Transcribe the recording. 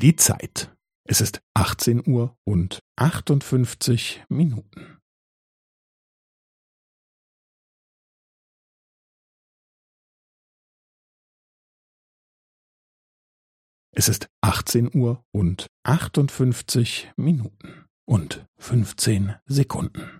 Die Zeit. Es ist 18 Uhr und 58 Minuten. Es ist 18 Uhr und 58 Minuten und 15 Sekunden.